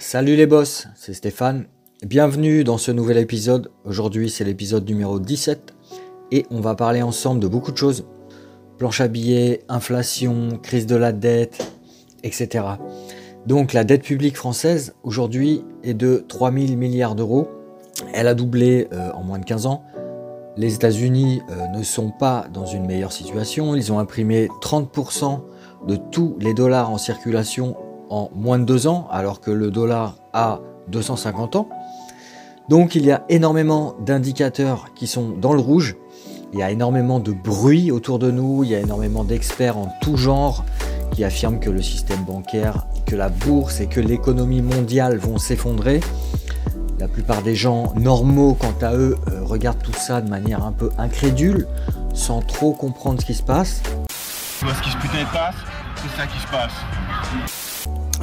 Salut les boss, c'est Stéphane. Bienvenue dans ce nouvel épisode. Aujourd'hui, c'est l'épisode numéro 17 et on va parler ensemble de beaucoup de choses. Planche à billets, inflation, crise de la dette, etc. Donc la dette publique française aujourd'hui est de 3000 milliards d'euros. Elle a doublé euh, en moins de 15 ans. Les États-Unis euh, ne sont pas dans une meilleure situation. Ils ont imprimé 30% de tous les dollars en circulation en moins de deux ans, alors que le dollar a 250 ans. Donc il y a énormément d'indicateurs qui sont dans le rouge. Il y a énormément de bruit autour de nous. Il y a énormément d'experts en tout genre qui affirment que le système bancaire, que la bourse et que l'économie mondiale vont s'effondrer. La plupart des gens normaux, quant à eux, euh, regardent tout ça de manière un peu incrédule, sans trop comprendre ce qui se passe.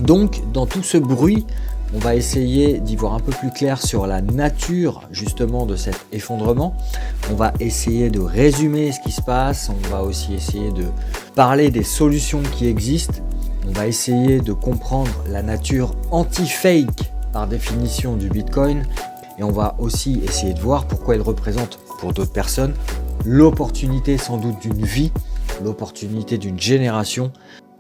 Donc, dans tout ce bruit, on va essayer d'y voir un peu plus clair sur la nature justement de cet effondrement. On va essayer de résumer ce qui se passe. On va aussi essayer de parler des solutions qui existent. On va essayer de comprendre la nature anti-fake par définition du Bitcoin. Et on va aussi essayer de voir pourquoi il représente pour d'autres personnes l'opportunité sans doute d'une vie, l'opportunité d'une génération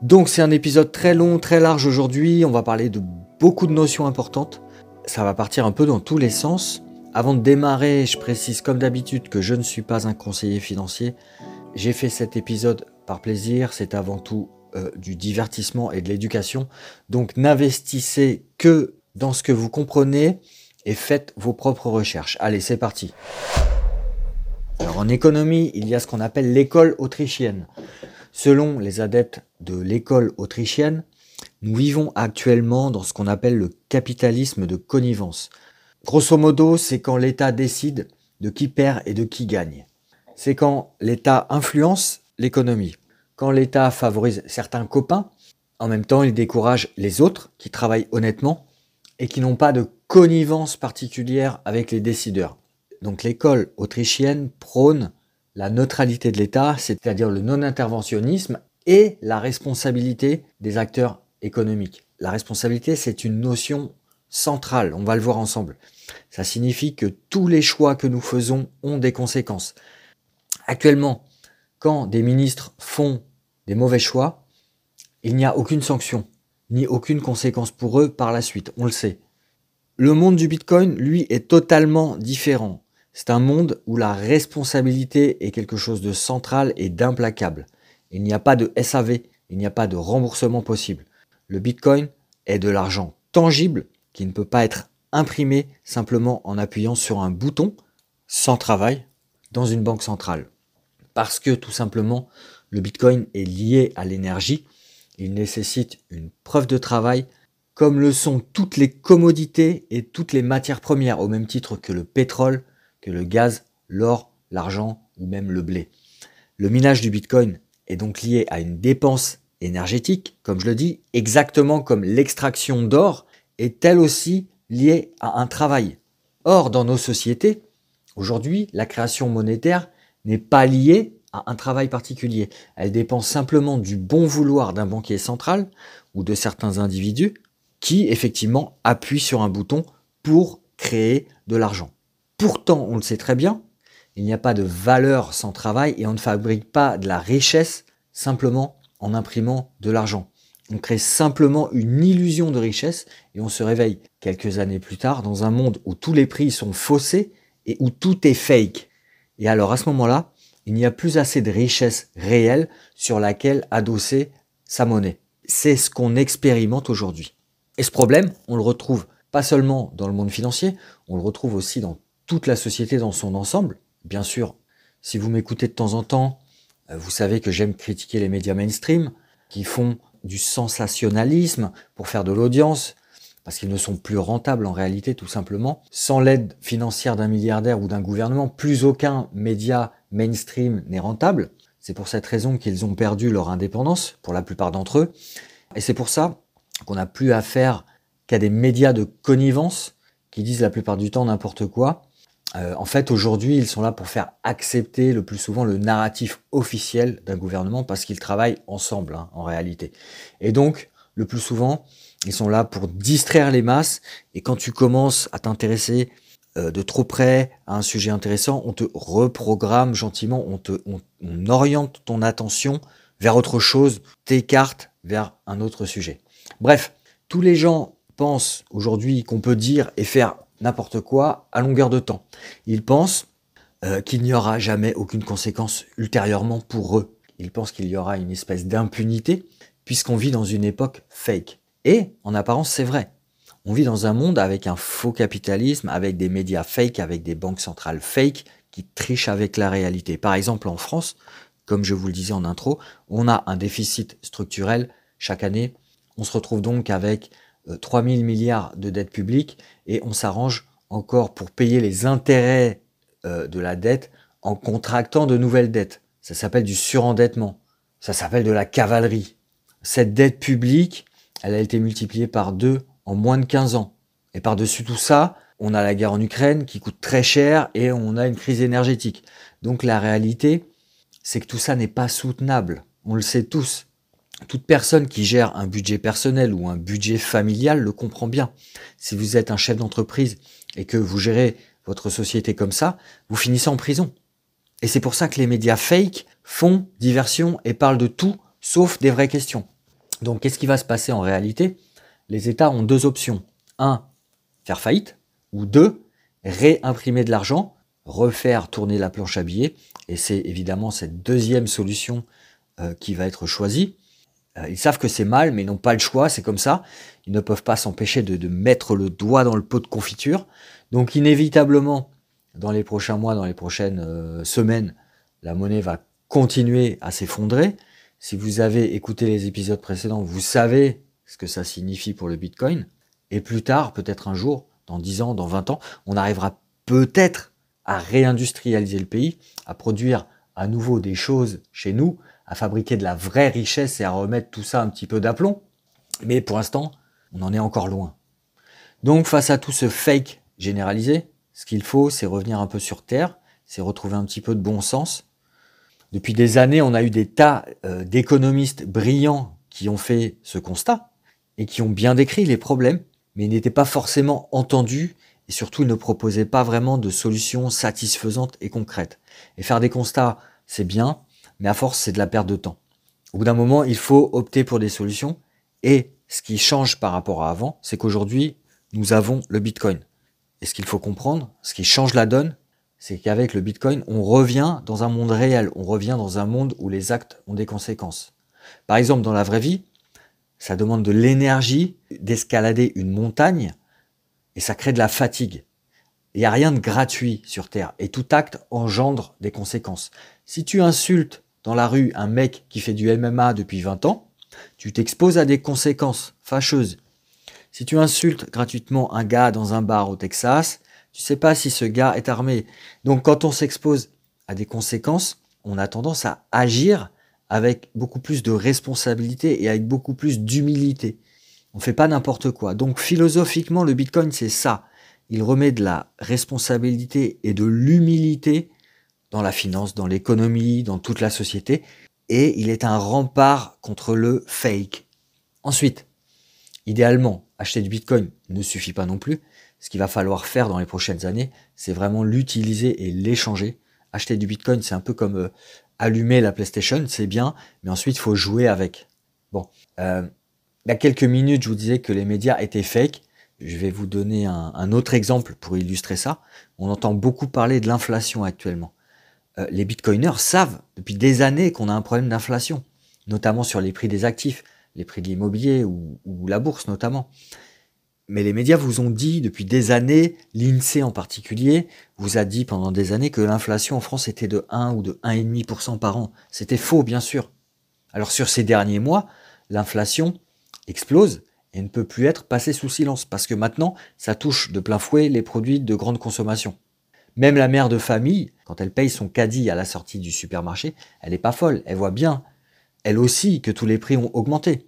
donc c'est un épisode très long, très large aujourd'hui. On va parler de beaucoup de notions importantes. Ça va partir un peu dans tous les sens. Avant de démarrer, je précise comme d'habitude que je ne suis pas un conseiller financier. J'ai fait cet épisode par plaisir. C'est avant tout euh, du divertissement et de l'éducation. Donc n'investissez que dans ce que vous comprenez et faites vos propres recherches. Allez, c'est parti. Alors en économie, il y a ce qu'on appelle l'école autrichienne. Selon les adeptes de l'école autrichienne, nous vivons actuellement dans ce qu'on appelle le capitalisme de connivence. Grosso modo, c'est quand l'État décide de qui perd et de qui gagne. C'est quand l'État influence l'économie. Quand l'État favorise certains copains, en même temps il décourage les autres qui travaillent honnêtement et qui n'ont pas de connivence particulière avec les décideurs. Donc l'école autrichienne prône la neutralité de l'État, c'est-à-dire le non-interventionnisme et la responsabilité des acteurs économiques. La responsabilité, c'est une notion centrale, on va le voir ensemble. Ça signifie que tous les choix que nous faisons ont des conséquences. Actuellement, quand des ministres font des mauvais choix, il n'y a aucune sanction, ni aucune conséquence pour eux par la suite, on le sait. Le monde du Bitcoin, lui, est totalement différent. C'est un monde où la responsabilité est quelque chose de central et d'implacable. Il n'y a pas de SAV, il n'y a pas de remboursement possible. Le Bitcoin est de l'argent tangible qui ne peut pas être imprimé simplement en appuyant sur un bouton sans travail dans une banque centrale. Parce que tout simplement, le Bitcoin est lié à l'énergie, il nécessite une preuve de travail, comme le sont toutes les commodités et toutes les matières premières, au même titre que le pétrole, le gaz, l'or, l'argent ou même le blé. Le minage du Bitcoin est donc lié à une dépense énergétique, comme je le dis, exactement comme l'extraction d'or est elle aussi liée à un travail. Or, dans nos sociétés, aujourd'hui, la création monétaire n'est pas liée à un travail particulier. Elle dépend simplement du bon vouloir d'un banquier central ou de certains individus qui, effectivement, appuient sur un bouton pour créer de l'argent. Pourtant, on le sait très bien, il n'y a pas de valeur sans travail et on ne fabrique pas de la richesse simplement en imprimant de l'argent. On crée simplement une illusion de richesse et on se réveille quelques années plus tard dans un monde où tous les prix sont faussés et où tout est fake. Et alors à ce moment-là, il n'y a plus assez de richesse réelle sur laquelle adosser sa monnaie. C'est ce qu'on expérimente aujourd'hui. Et ce problème, on le retrouve pas seulement dans le monde financier, on le retrouve aussi dans toute la société dans son ensemble. Bien sûr, si vous m'écoutez de temps en temps, euh, vous savez que j'aime critiquer les médias mainstream qui font du sensationnalisme pour faire de l'audience, parce qu'ils ne sont plus rentables en réalité tout simplement. Sans l'aide financière d'un milliardaire ou d'un gouvernement, plus aucun média mainstream n'est rentable. C'est pour cette raison qu'ils ont perdu leur indépendance, pour la plupart d'entre eux. Et c'est pour ça qu'on n'a plus affaire qu'à des médias de connivence qui disent la plupart du temps n'importe quoi euh, en fait, aujourd'hui, ils sont là pour faire accepter le plus souvent le narratif officiel d'un gouvernement parce qu'ils travaillent ensemble, hein, en réalité. Et donc, le plus souvent, Ils sont là pour distraire les masses. Et quand tu commences à t'intéresser euh, de trop près à un sujet intéressant, on te reprogramme gentiment, on, te, on, oriente ton attention vers autre chose, t'écarte vers un autre sujet. Bref, tous les gens pensent aujourd'hui qu'on peut dire et faire n'importe quoi à longueur de temps. Ils pensent euh, qu'il n'y aura jamais aucune conséquence ultérieurement pour eux. Ils pensent qu'il y aura une espèce d'impunité puisqu'on vit dans une époque fake. Et en apparence, c'est vrai. On vit dans un monde avec un faux capitalisme, avec des médias fake, avec des banques centrales fake qui trichent avec la réalité. Par exemple, en France, comme je vous le disais en intro, on a un déficit structurel chaque année. On se retrouve donc avec 3 euh, 000 milliards de dettes publiques et on s'arrange encore pour payer les intérêts euh, de la dette en contractant de nouvelles dettes. Ça s'appelle du surendettement. Ça s'appelle de la cavalerie. Cette dette publique, elle a été multipliée par deux en moins de 15 ans. Et par-dessus tout ça, on a la guerre en Ukraine qui coûte très cher et on a une crise énergétique. Donc la réalité, c'est que tout ça n'est pas soutenable. On le sait tous. Toute personne qui gère un budget personnel ou un budget familial le comprend bien. Si vous êtes un chef d'entreprise et que vous gérez votre société comme ça, vous finissez en prison. Et c'est pour ça que les médias fake font diversion et parlent de tout sauf des vraies questions. Donc qu'est-ce qui va se passer en réalité? Les États ont deux options. Un, faire faillite, ou deux, réimprimer de l'argent, refaire tourner la planche à billets, et c'est évidemment cette deuxième solution euh, qui va être choisie. Euh, ils savent que c'est mal, mais ils n'ont pas le choix, c'est comme ça. Ils ne peuvent pas s'empêcher de, mettre le doigt dans le pot de confiture. Donc inévitablement, dans les prochains mois, dans les prochaines euh, semaines, la monnaie va continuer à s'effondrer. Si vous avez écouté les épisodes précédents, vous savez ce que ça signifie pour le Bitcoin. Et plus tard, peut-être un jour, dans 10 ans, dans 20 ans, on arrivera peut-être à réindustrialiser le pays, à produire à nouveau des choses chez nous, à fabriquer de la vraie richesse et à remettre tout ça un petit peu d'aplomb. Mais pour l'instant, on en est encore loin. Donc face à tout ce fake généralisé, ce qu'il faut, c'est revenir un peu sur Terre, c'est retrouver un petit peu de bon sens. Depuis des années, on a eu des tas euh, d'économistes brillants qui ont fait ce constat, et qui ont bien décrit les problèmes, mais n'étaient pas forcément entendus et surtout ne proposaient pas vraiment de solutions satisfaisantes et concrètes. Et faire des constats, c'est bien, mais à force, c'est de la perte de temps. Au bout d'un moment, il faut opter pour des solutions et ce qui change par rapport à avant, c'est qu'aujourd'hui, nous avons le Bitcoin. Et ce qu'il faut comprendre, ce qui change la donne, c'est qu'avec le Bitcoin, on revient dans un monde réel, on revient dans un monde où les actes ont des conséquences. Par exemple, dans la vraie vie, ça demande de l'énergie d'escalader une montagne et ça crée de la fatigue. Il n'y a rien de gratuit sur Terre et tout acte engendre des conséquences. Si tu insultes dans la rue un mec qui fait du MMA depuis 20 ans, tu t'exposes à des conséquences fâcheuses. Si tu insultes gratuitement un gars dans un bar au Texas, tu sais pas si ce gars est armé. Donc quand on s'expose à des conséquences, on a tendance à agir avec beaucoup plus de responsabilité et avec beaucoup plus d'humilité. On fait pas n'importe quoi. Donc philosophiquement, le Bitcoin, c'est ça. Il remet de la responsabilité et de l'humilité dans la finance, dans l'économie, dans toute la société. Et il est un rempart contre le fake. Ensuite, idéalement, acheter du Bitcoin ne suffit pas non plus. Ce qu'il va falloir faire dans les prochaines années, c'est vraiment l'utiliser et l'échanger. Acheter du Bitcoin, c'est un peu comme euh, allumer la PlayStation, c'est bien, mais ensuite il faut jouer avec. Bon, euh, il y a quelques minutes, je vous disais que les médias étaient fake. Je vais vous donner un, autre exemple pour illustrer ça. On entend beaucoup parler de l'inflation actuellement. Euh, les bitcoiners savent depuis des années qu'on a un problème d'inflation, notamment sur les prix des actifs, les prix de l'immobilier ou, ou la bourse notamment. Mais les médias vous ont dit depuis des années, l'INSEE en particulier, vous a dit pendant des années que l'inflation en France était de 1 ou de 1,5% par an. C'était faux, bien sûr. Alors sur ces derniers mois, l'inflation explose et ne peut plus être passée sous silence parce que maintenant, ça touche de plein fouet les produits de grande consommation. Même la mère de famille, quand elle paye son caddie à la sortie du supermarché, elle n'est pas folle, elle voit bien, elle aussi, que tous les prix ont augmenté.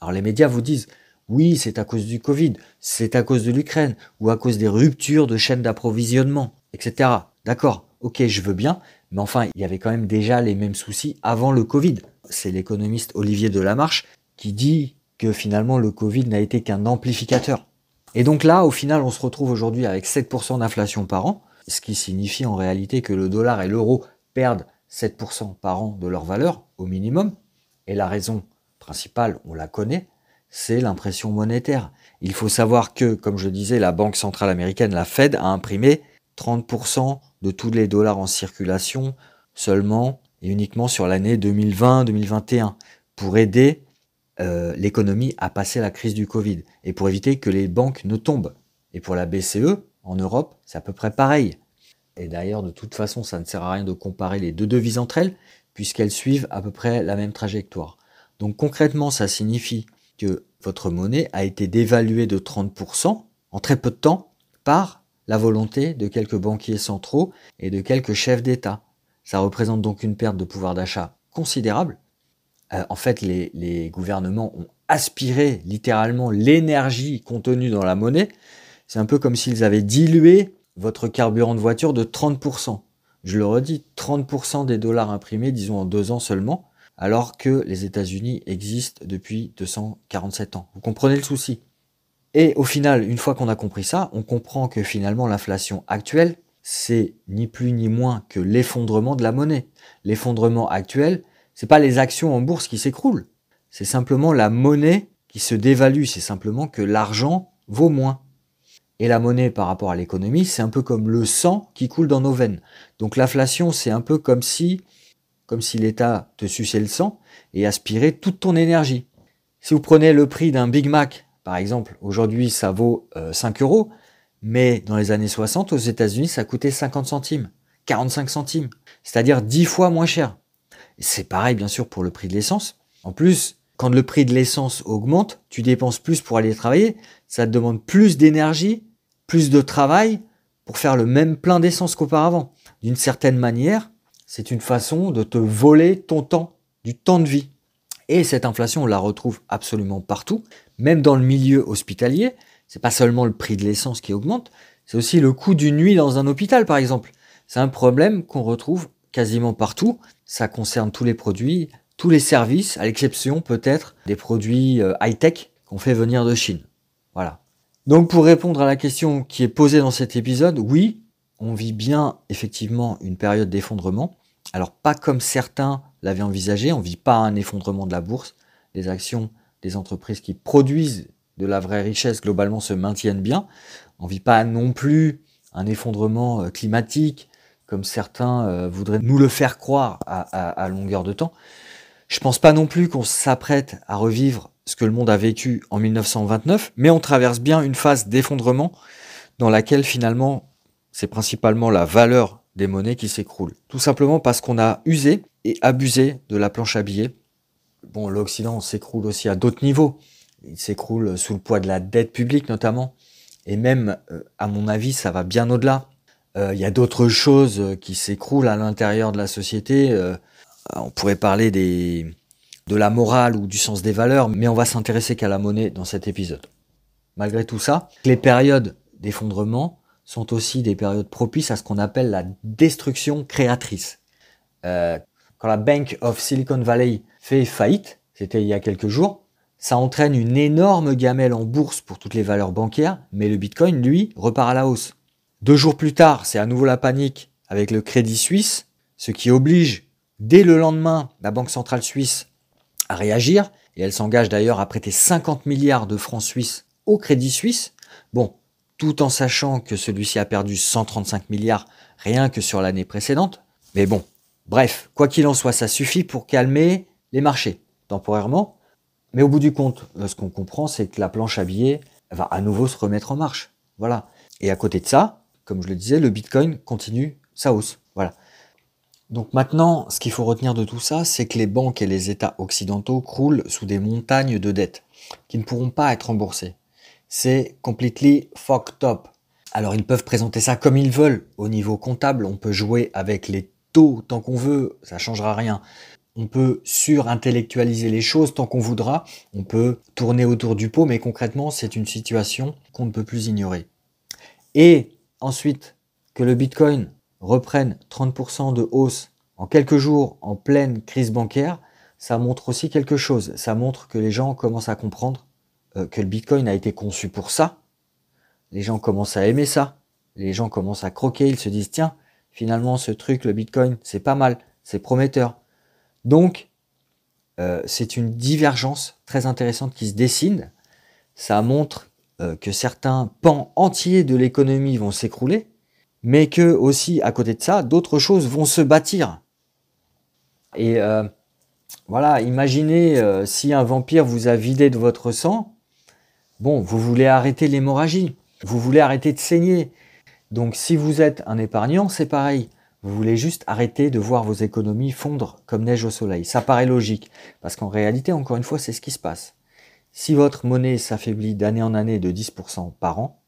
Alors les médias vous disent, oui, c'est à cause du Covid, c'est à cause de l'Ukraine, ou à cause des ruptures de chaînes d'approvisionnement, etc. D'accord, ok, je veux bien, mais enfin, il y avait quand même déjà les mêmes soucis avant le Covid. C'est l'économiste Olivier Delamarche qui dit que finalement le Covid n'a été qu'un amplificateur. Et donc là, au final, on se retrouve aujourd'hui avec 7% d'inflation par an, ce qui signifie en réalité que le dollar et l'euro perdent 7% par an de leur valeur au minimum. Et la raison principale, on la connaît, c'est l'impression monétaire. Il faut savoir que, comme je disais, la Banque centrale américaine, la Fed, a imprimé 30% de tous les dollars en circulation seulement et uniquement sur l'année 2020-2021 pour aider euh, l'économie à passer la crise du Covid et pour éviter que les banques ne tombent. Et pour la BCE, en Europe, c'est à peu près pareil. Et d'ailleurs, de toute façon, ça ne sert à rien de comparer les deux devises entre elles, puisqu'elles suivent à peu près la même trajectoire. Donc concrètement, ça signifie que votre monnaie a été dévaluée de 30% en très peu de temps par la volonté de quelques banquiers centraux et de quelques chefs d'État. Ça représente donc une perte de pouvoir d'achat considérable. Euh, en fait, les, les gouvernements ont aspiré littéralement l'énergie contenue dans la monnaie. C'est un peu comme s'ils avaient dilué votre carburant de voiture de 30%. Je le redis, 30% des dollars imprimés, disons en deux ans seulement, alors que les États-Unis existent depuis 247 ans. Vous comprenez le souci? Et au final, une fois qu'on a compris ça, on comprend que finalement l'inflation actuelle, c'est ni plus ni moins que l'effondrement de la monnaie. L'effondrement actuel, c'est pas les actions en bourse qui s'écroulent, c'est simplement la monnaie qui se dévalue, c'est simplement que l'argent vaut moins. Et la monnaie par rapport à l'économie, c'est un peu comme le sang qui coule dans nos veines. Donc l'inflation, c'est un peu comme si, comme si l'État te suçait le sang et aspirait toute ton énergie. Si vous prenez le prix d'un Big Mac, par exemple, aujourd'hui ça vaut 5 euh, euros, mais dans les années 60, aux États-Unis, ça coûtait 50 centimes, 45 centimes, c'est-à-dire 10 fois moins cher. C'est pareil, bien sûr, pour le prix de l'essence. En plus, quand le prix de l'essence augmente, tu dépenses plus pour aller travailler, ça te demande plus d'énergie plus de travail pour faire le même plein d'essence qu'auparavant. D'une certaine manière, c'est une façon de te voler ton temps, du temps de vie. Et cette inflation, on la retrouve absolument partout, même dans le milieu hospitalier. C'est pas seulement le prix de l'essence qui augmente, c'est aussi le coût d'une nuit dans un hôpital, par exemple. C'est un problème qu'on retrouve quasiment partout. Ça concerne tous les produits, tous les services, à l'exception peut-être des produits euh, high-tech qu'on fait venir de Chine. Voilà. Donc pour répondre à la question qui est posée dans cet épisode, oui, on vit bien effectivement une période d'effondrement. Alors pas comme certains l'avaient envisagé, on ne vit pas un effondrement de la bourse. Les actions des entreprises qui produisent de la vraie richesse globalement se maintiennent bien. On ne vit pas non plus un effondrement euh, climatique comme certains euh, voudraient nous le faire croire à, longueur de temps. Je pense pas non plus qu'on s'apprête à revivre ce que le monde a vécu en 1929, mais on traverse bien une phase d'effondrement dans laquelle finalement c'est principalement la valeur des monnaies qui s'écroule. Tout simplement parce qu'on a usé et abusé de la planche à billets. Bon, l'Occident s'écroule aussi à d'autres niveaux. Il s'écroule sous le poids de la dette publique notamment. Et même, euh, à mon avis, ça va bien au-delà. Euh, il y a d'autres choses qui s'écroulent à l'intérieur de la société. Euh, on pourrait parler des, de la morale ou du sens des valeurs, mais on va s'intéresser qu'à la monnaie dans cet épisode. Malgré tout ça, les périodes d'effondrement sont aussi des périodes propices à ce qu'on appelle la destruction créatrice. Euh, quand la Bank of Silicon Valley fait faillite, c'était il y a quelques jours, ça entraîne une énorme gamelle en bourse pour toutes les valeurs bancaires, mais le Bitcoin, lui, repart à la hausse. Deux jours plus tard, c'est à nouveau la panique avec le Crédit Suisse, ce qui oblige, dès le lendemain, la Banque Centrale Suisse à réagir, et elle s'engage d'ailleurs à prêter 50 milliards de francs suisses au Crédit Suisse. Bon, tout en sachant que celui-ci a perdu 135 milliards rien que sur l'année précédente. Mais bon, bref, quoi qu'il en soit, ça suffit pour calmer les marchés, temporairement. Mais au bout du compte, euh, ce qu'on comprend, c'est que la planche à billets va à nouveau se remettre en marche. Voilà. Et à côté de ça, comme je le disais, le Bitcoin continue sa hausse. Voilà. Donc maintenant, ce qu'il faut retenir de tout ça, c'est que les banques et les États occidentaux croulent sous des montagnes de dettes qui ne pourront pas être remboursées. C'est completely fucked up. Alors ils peuvent présenter ça comme ils veulent. Au niveau comptable, on peut jouer avec les taux tant qu'on veut, ça changera rien. On peut surintellectualiser les choses tant qu'on voudra. On peut tourner autour du pot, mais concrètement, c'est une situation qu'on ne peut plus ignorer. Et ensuite, que le Bitcoin reprennent 30% de hausse en quelques jours en pleine crise bancaire, ça montre aussi quelque chose. Ça montre que les gens commencent à comprendre euh, que le Bitcoin a été conçu pour ça. Les gens commencent à aimer ça. Les gens commencent à croquer. Ils se disent, tiens, finalement, ce truc, le Bitcoin, c'est pas mal, c'est prometteur. Donc, euh, c'est une divergence très intéressante qui se dessine. Ça montre euh, que certains pans entiers de l'économie vont s'écrouler, mais que aussi, à côté de ça, d'autres choses vont se bâtir. Et euh, voilà, imaginez si un vampire vous a vidé de votre sang, bon, vous voulez arrêter l'hémorragie, vous voulez arrêter de saigner. Donc si vous êtes un épargnant, c'est pareil. Vous voulez juste arrêter de voir vos économies fondre comme neige au soleil. Ça paraît logique, parce qu'en réalité, encore une fois, c'est ce qui se passe. Si votre monnaie s'affaiblit d'année en année de 10% par an,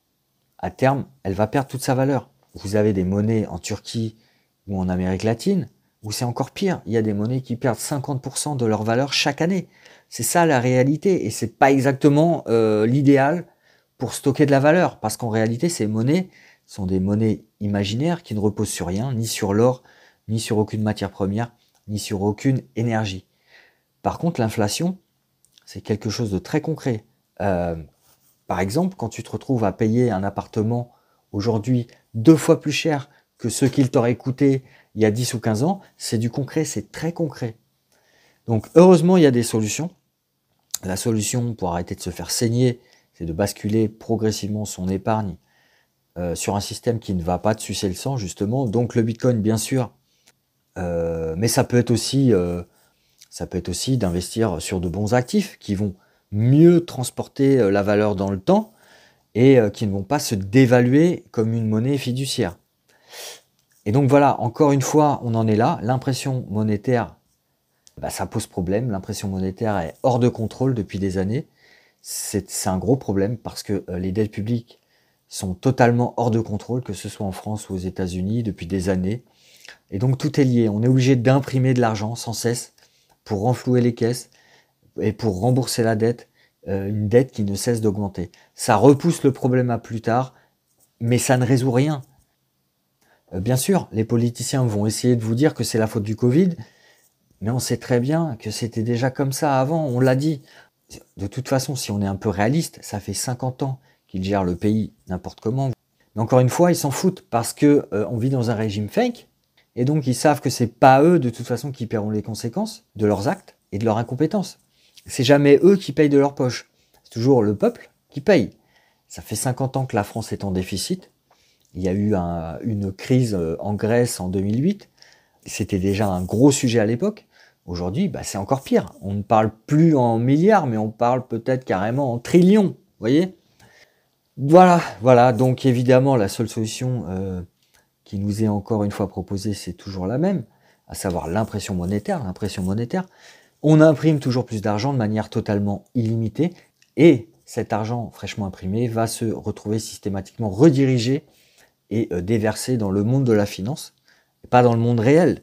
à terme, elle va perdre toute sa valeur. Vous avez des monnaies en Turquie ou en Amérique latine, où c'est encore pire. Il y a des monnaies qui perdent 50% de leur valeur chaque année. C'est ça la réalité, et c'est pas exactement euh, l'idéal pour stocker de la valeur, parce qu'en réalité, ces monnaies, sont des monnaies imaginaires qui ne reposent sur rien, ni sur l'or, ni sur aucune matière première, ni sur aucune énergie. Par contre, l'inflation, c'est quelque chose de très concret. Euh, par exemple, quand tu te retrouves à payer un appartement aujourd'hui deux fois plus cher que ce qu'il t'aurait coûté il y a 10 ou 15 ans, c'est du concret, c'est très concret. Donc heureusement, il y a des solutions. La solution pour arrêter de se faire saigner, c'est de basculer progressivement son épargne euh, sur un système qui ne va pas te sucer le sang, justement. Donc le Bitcoin, bien sûr, euh, mais ça peut être aussi, euh, ça peut être aussi d'investir sur de bons actifs qui vont mieux transporter la valeur dans le temps et qui ne vont pas se dévaluer comme une monnaie fiduciaire. Et donc voilà, encore une fois, on en est là. L'impression monétaire, bah, ça pose problème. L'impression monétaire est hors de contrôle depuis des années. C'est un gros problème parce que les dettes publiques sont totalement hors de contrôle, que ce soit en France ou aux États-Unis depuis des années. Et donc tout est lié. On est obligé d'imprimer de l'argent sans cesse pour renflouer les caisses et pour rembourser la dette, euh, une dette qui ne cesse d'augmenter. Ça repousse le problème à plus tard, mais ça ne résout rien. Euh, bien sûr, les politiciens vont essayer de vous dire que c'est la faute du Covid, mais on sait très bien que c'était déjà comme ça avant, on l'a dit. De toute façon, si on est un peu réaliste, ça fait 50 ans qu'ils gèrent le pays n'importe comment. Mais encore une fois, ils s'en foutent parce que euh, on vit dans un régime fake et donc ils savent que c'est pas eux de toute façon qui paieront les conséquences de leurs actes et de leur incompétence. C'est jamais eux qui payent de leur poche. C'est toujours le peuple qui paye. Ça fait 50 ans que la France est en déficit. Il y a eu une crise euh, en Grèce en 2008. C'était déjà un gros sujet à l'époque. Aujourd'hui, bah, c'est encore pire. On ne parle plus en milliards, mais on parle peut-être carrément en trillions. Vous voyez? Voilà, voilà. Donc évidemment, la seule solution euh, qui nous est encore une fois proposée, c'est toujours la même, à savoir l'impression monétaire. L'impression monétaire, on imprime toujours plus d'argent de manière totalement illimitée, et cet argent fraîchement imprimé va se retrouver systématiquement redirigé et euh, déversé dans le monde de la finance, pas dans le monde réel.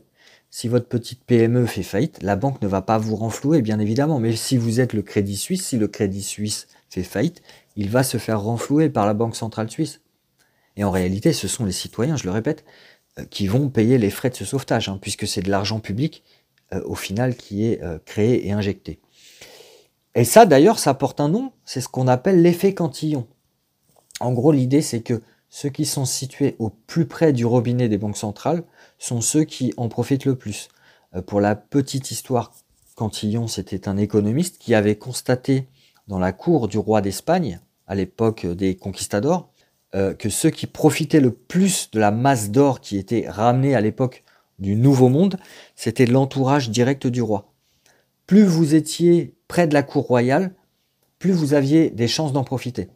Si votre petite PME fait faillite, la banque ne va pas vous renflouer, bien évidemment. Mais si vous êtes le Crédit Suisse, si le Crédit Suisse fait faillite, il va se faire renflouer par la Banque centrale suisse. Et en réalité, ce sont les citoyens, je le répète, euh, qui vont payer les frais de ce sauvetage, hein, puisque c'est de l'argent public, au final, qui est euh, créé et injecté. Et ça, d'ailleurs, ça porte un nom, c'est ce qu'on appelle l'effet Cantillon. En gros, l'idée, c'est que ceux qui sont situés au plus près du robinet des banques centrales sont ceux qui en profitent le plus. pour la petite histoire, Cantillon, c'était un économiste qui avait constaté dans la cour du roi d'Espagne, à l'époque des conquistadors, euh, que ceux qui profitaient le plus de la masse d'or qui était ramenée à l'époque du Nouveau Monde, c'était l'entourage direct du roi. Plus vous étiez près de la cour royale, plus vous aviez des chances d'en profiter.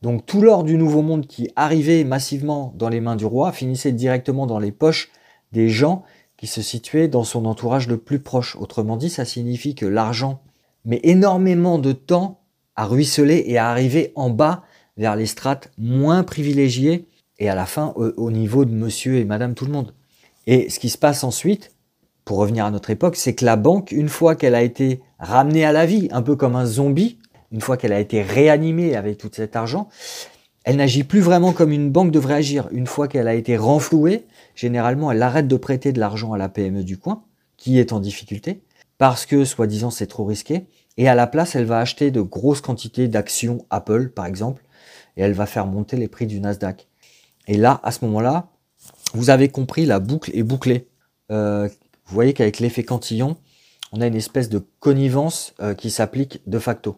Donc tout l'or du Nouveau Monde qui arrivait massivement dans les mains du roi finissait directement dans les poches des gens qui se situaient dans son entourage le plus proche. Autrement dit, ça signifie que l'argent met énormément de temps à ruisseler et à arriver en bas vers les strates moins privilégiées et à la fin au, niveau de monsieur et madame tout le monde. Et ce qui se passe ensuite, pour revenir à notre époque, c'est que la banque, une fois qu'elle a été ramenée à la vie, un peu comme un zombie, une fois qu'elle a été réanimée avec tout cet argent, elle n'agit plus vraiment comme une banque devrait agir. Une fois qu'elle a été renflouée, généralement, elle arrête de prêter de l'argent à la PME du coin, qui est en difficulté, parce que soi-disant c'est trop risqué. Et à la place, elle va acheter de grosses quantités d'actions Apple, par exemple, et elle va faire monter les prix du Nasdaq. Et là, à ce moment-là, vous avez compris, la boucle est bouclée. Euh, vous voyez qu'avec l'effet cantillon, on a une espèce de connivence euh, qui s'applique de facto.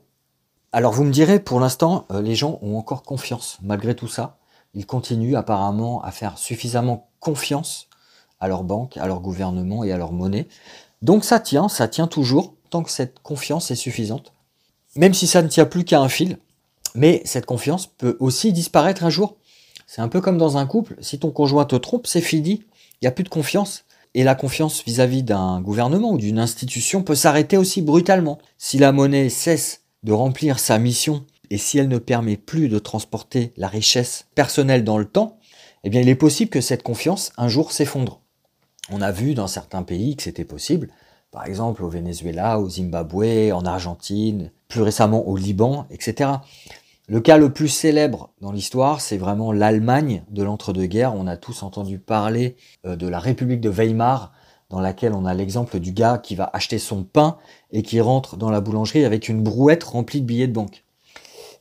Alors vous me direz, pour l'instant, euh, les gens ont encore confiance. Malgré tout ça, ils continuent apparemment à faire suffisamment confiance à leur banque, à leur gouvernement et à leur monnaie. Donc ça tient, ça tient toujours, tant que cette confiance est suffisante. Même si ça ne tient plus qu'à un fil, mais cette confiance peut aussi disparaître un jour. C'est un peu comme dans un couple, si ton conjoint te trompe, c'est fini, il n'y a plus de confiance. Et la confiance vis-à-vis d'un gouvernement ou d'une institution peut s'arrêter aussi brutalement. Si la monnaie cesse de remplir sa mission et si elle ne permet plus de transporter la richesse personnelle dans le temps, eh bien il est possible que cette confiance un jour s'effondre. On a vu dans certains pays que c'était possible, par exemple au Venezuela, au Zimbabwe, en Argentine, plus récemment au Liban, etc. Le cas le plus célèbre dans l'histoire, c'est vraiment l'Allemagne de l'entre-deux-guerres. On a tous entendu parler euh, de la République de Weimar, dans laquelle on a l'exemple du gars qui va acheter son pain et qui rentre dans la boulangerie avec une brouette remplie de billets de banque.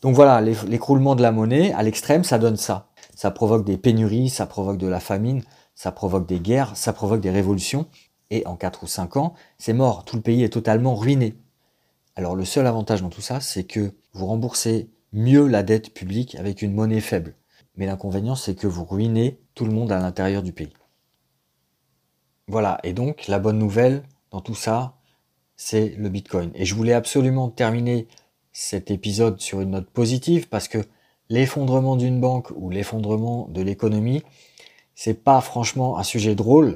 Donc voilà, l'écroulement de la monnaie, à l'extrême, ça donne ça. Ça provoque des pénuries, ça provoque de la famine, ça provoque des guerres, ça provoque des révolutions. Et en 4 ou 5 ans, c'est mort. Tout le pays est totalement ruiné. Alors le seul avantage dans tout ça, c'est que vous remboursez mieux la dette publique avec une monnaie faible. Mais l'inconvénient, c'est que vous ruinez tout le monde à l'intérieur du pays. Voilà, et donc la bonne nouvelle dans tout ça, c'est le Bitcoin. Et je voulais absolument terminer cet épisode sur une note positive parce que l'effondrement d'une banque ou l'effondrement de l'économie, c'est pas franchement un sujet drôle.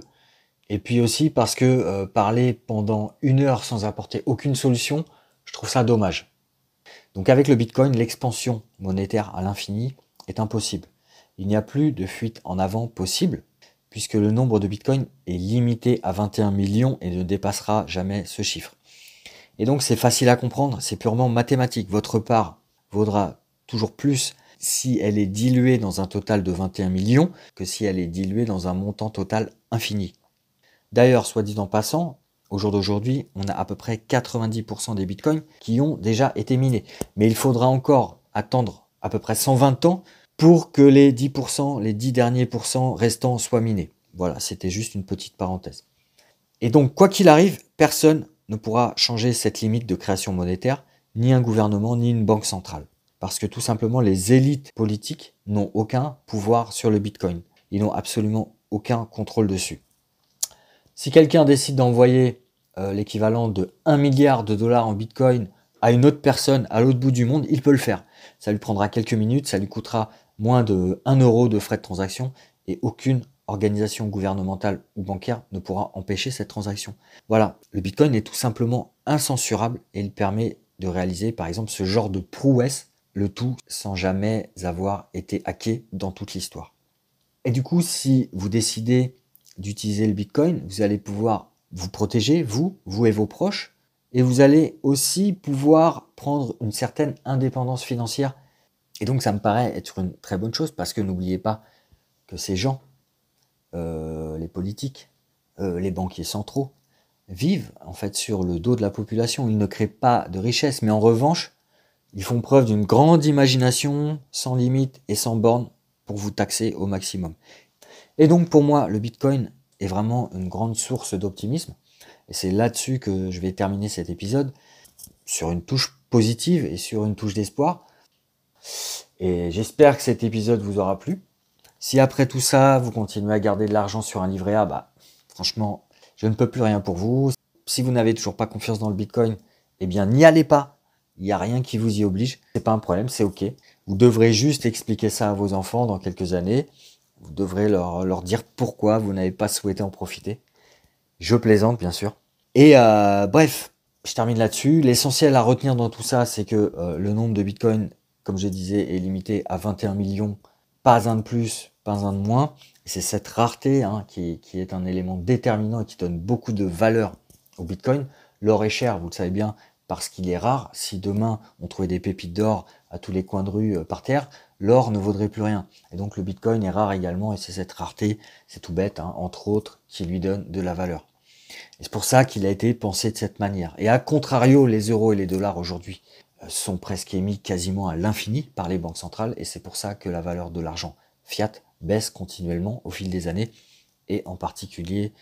Et puis aussi parce que euh, parler pendant une heure sans apporter aucune solution, je trouve ça dommage. Donc avec le Bitcoin, l'expansion monétaire à l'infini est impossible. Il n'y a plus de fuite en avant possible puisque le nombre de Bitcoin est limité à 21 millions et ne dépassera jamais ce chiffre. Et donc c'est facile à comprendre, c'est purement mathématique. Votre part vaudra toujours plus si elle est diluée dans un total de 21 millions que si elle est diluée dans un montant total infini. D'ailleurs, soit dit en passant, au jour d'aujourd'hui, on a à peu près 90% des bitcoins qui ont déjà été minés. Mais il faudra encore attendre à peu près 120 ans pour que les 10%, les 10 derniers pourcents restants soient minés. Voilà, c'était juste une petite parenthèse. Et donc, quoi qu'il arrive, personne ne pourra changer cette limite de création monétaire, ni un gouvernement, ni une banque centrale. Parce que tout simplement, les élites politiques n'ont aucun pouvoir sur le Bitcoin. Ils n'ont absolument aucun contrôle dessus. Si quelqu'un décide d'envoyer euh, l'équivalent de 1 milliard de dollars en Bitcoin à une autre personne à l'autre bout du monde, il peut le faire. Ça lui prendra quelques minutes, ça lui coûtera moins de 1 euro de frais de transaction et aucune organisation gouvernementale ou bancaire ne pourra empêcher cette transaction. Voilà, le Bitcoin est tout simplement incensurable et il permet de réaliser par exemple ce genre de prouesse, le tout sans jamais avoir été hacké dans toute l'histoire. Et du coup, si vous décidez d'utiliser le Bitcoin, vous allez pouvoir vous protéger, vous, vous et vos proches, et vous allez aussi pouvoir prendre une certaine indépendance financière. Et donc ça me paraît être une très bonne chose parce que n'oubliez pas que ces gens, euh, les politiques, euh, les banquiers centraux, vivent en fait sur le dos de la population. Ils ne créent pas de richesse, mais en revanche, ils font preuve d'une grande imagination, sans limite et sans borne, pour vous taxer au maximum. Et donc pour moi, le Bitcoin vraiment une grande source d'optimisme. Et c'est là-dessus que je vais terminer cet épisode, sur une touche positive et sur une touche d'espoir. Et j'espère que cet épisode vous aura plu. Si après tout ça, vous continuez à garder de l'argent sur un livret A, bah, franchement, je ne peux plus rien pour vous. Si vous n'avez toujours pas confiance dans le Bitcoin, eh bien, n'y allez pas. Il n'y a rien qui vous y oblige. C'est pas un problème, c'est ok. Vous devrez juste expliquer ça à vos enfants dans quelques années. Vous devrez leur, dire pourquoi vous n'avez pas souhaité en profiter. Je plaisante, bien sûr. Et euh, bref, je termine là-dessus. L'essentiel à retenir dans tout ça, c'est que euh, le nombre de bitcoins, comme je disais, est limité à 21 millions. Pas un de plus, pas un de moins. c'est cette rareté hein, qui, qui, est un élément déterminant et qui donne beaucoup de valeur au bitcoin. L'or est cher, vous le savez bien, parce qu'il est rare. Si demain on trouvait des pépites d'or à tous les coins de rue euh, par terre, l'or ne vaudrait plus rien. Et donc le Bitcoin est rare également, et c'est cette rareté, c'est tout bête, hein, entre autres, qui lui donne de la valeur. Et c'est pour ça qu'il a été pensé de cette manière. Et à contrario, les euros et les dollars aujourd'hui euh, sont presque émis quasiment à l'infini par les banques centrales, et c'est pour ça que la valeur de l'argent fiat baisse continuellement au fil des années, et en particulier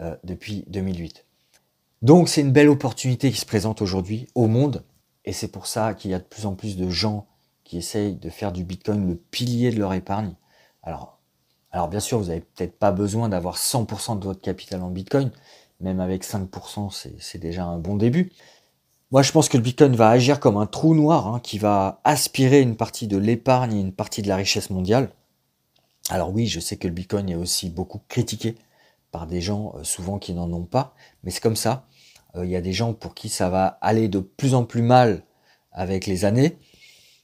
euh, depuis 2008. Donc c'est une belle opportunité qui se présente aujourd'hui au monde, et c'est pour ça qu'il y a de plus en plus de gens qui essayent de faire du Bitcoin le pilier de leur épargne. Alors, alors bien sûr, vous n'avez peut-être pas besoin d'avoir 100% de votre capital en Bitcoin, même avec 5%, c'est déjà un bon début. Moi, je pense que le Bitcoin va agir comme un trou noir hein, qui va aspirer une partie de l'épargne et une partie de la richesse mondiale. Alors oui, je sais que le Bitcoin est aussi beaucoup critiqué par des gens euh, souvent qui n'en ont pas, mais c'est comme ça. Euh, il y a des gens pour qui ça va aller de plus en plus mal avec les années,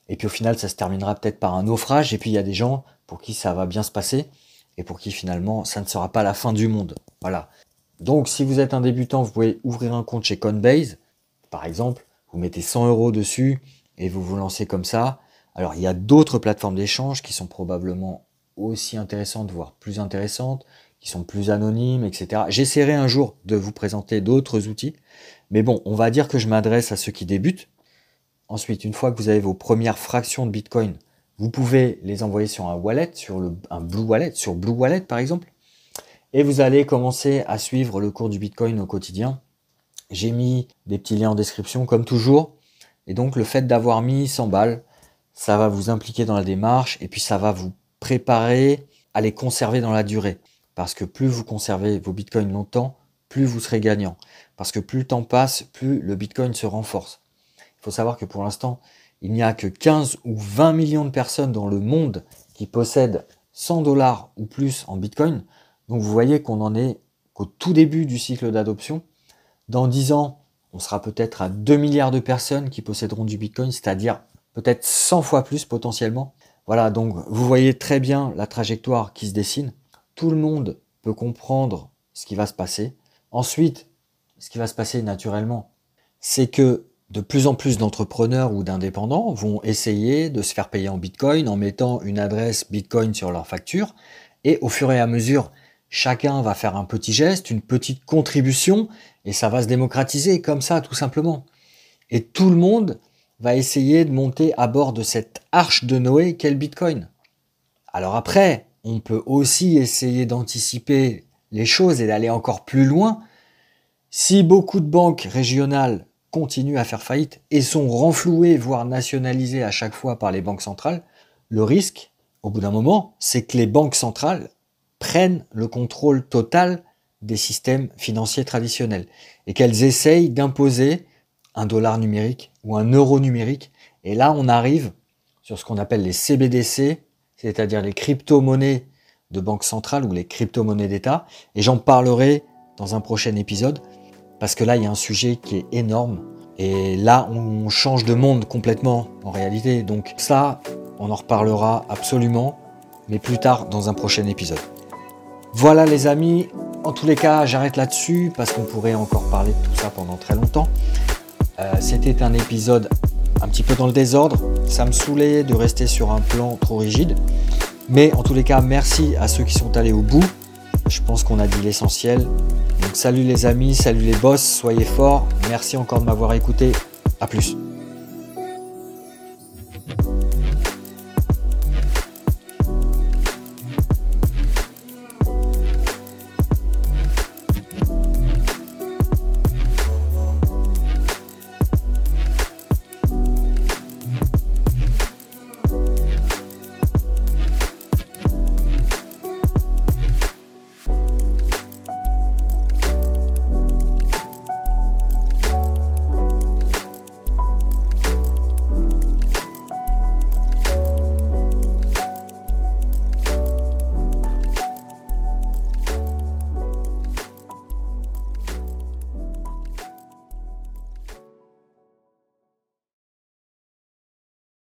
et puis au final, ça se terminera peut-être par un naufrage. Et puis il y a des gens pour qui ça va bien se passer et pour qui finalement ça ne sera pas la fin du monde. Voilà. Donc si vous êtes un débutant, vous pouvez ouvrir un compte chez Coinbase, par exemple. Vous mettez 100 euros dessus et vous vous lancez comme ça. Alors il y a d'autres plateformes d'échange qui sont probablement aussi intéressantes, voire plus intéressantes, qui sont plus anonymes, etc. J'essaierai un jour de vous présenter d'autres outils. Mais bon, on va dire que je m'adresse à ceux qui débutent Ensuite, une fois que vous avez vos premières fractions de Bitcoin, vous pouvez les envoyer sur un wallet, sur le, un Wallet, sur Blue Wallet par exemple, et vous allez commencer à suivre le cours du Bitcoin au quotidien. J'ai mis des petits liens en description comme toujours, et donc le fait d'avoir mis 100 balles, ça va vous impliquer dans la démarche, et puis ça va vous préparer à les conserver dans la durée. Parce que plus vous conservez vos bitcoins longtemps, plus vous serez gagnant. Parce que plus le temps passe, plus le bitcoin se renforce. Il faut savoir que pour l'instant, il n'y a que 15 ou 20 millions de personnes dans le monde qui possèdent 100 dollars ou plus en Bitcoin. Donc vous voyez qu'on en est qu'au tout début du cycle d'adoption. Dans 10 ans, on sera peut-être à 2 milliards de personnes qui posséderont du Bitcoin, c'est-à-dire peut-être 100 fois plus potentiellement. Voilà, donc vous voyez très bien la trajectoire qui se dessine. Tout le monde peut comprendre ce qui va se passer. Ensuite, ce qui va se passer naturellement, c'est que de plus en plus d'entrepreneurs ou d'indépendants vont essayer de se faire payer en Bitcoin en mettant une adresse Bitcoin sur leur facture. Et au fur et à mesure, chacun va faire un petit geste, une petite contribution, et ça va se démocratiser comme ça, tout simplement. Et tout le monde va essayer de monter à bord de cette arche de Noé qu'est le Bitcoin. Alors après, on peut aussi essayer d'anticiper les choses et d'aller encore plus loin. Si beaucoup de banques régionales continuent à faire faillite et sont renfloués, voire nationalisés à chaque fois par les banques centrales, le risque, au bout d'un moment, c'est que les banques centrales prennent le contrôle total des systèmes financiers traditionnels et qu'elles essayent d'imposer un dollar numérique ou un euro numérique. Et là, on arrive sur ce qu'on appelle les CBDC, c'est-à-dire les crypto-monnaies de banque centrale ou les crypto-monnaies d'État. Et j'en parlerai dans un prochain épisode parce que là, il y a un sujet qui est énorme. Et là, on change de monde complètement en réalité. Donc ça, on en reparlera absolument, mais plus tard dans un prochain épisode. Voilà les amis, en tous les cas, j'arrête là-dessus parce qu'on pourrait encore parler de tout ça pendant très longtemps. Euh, c'était un épisode un petit peu dans le désordre. Ça me saoulait de rester sur un plan trop rigide. Mais en tous les cas, merci à ceux qui sont allés au bout. Je pense qu'on a dit l'essentiel. Donc salut les amis, salut les boss, soyez forts. Merci encore de m'avoir écouté. A plus.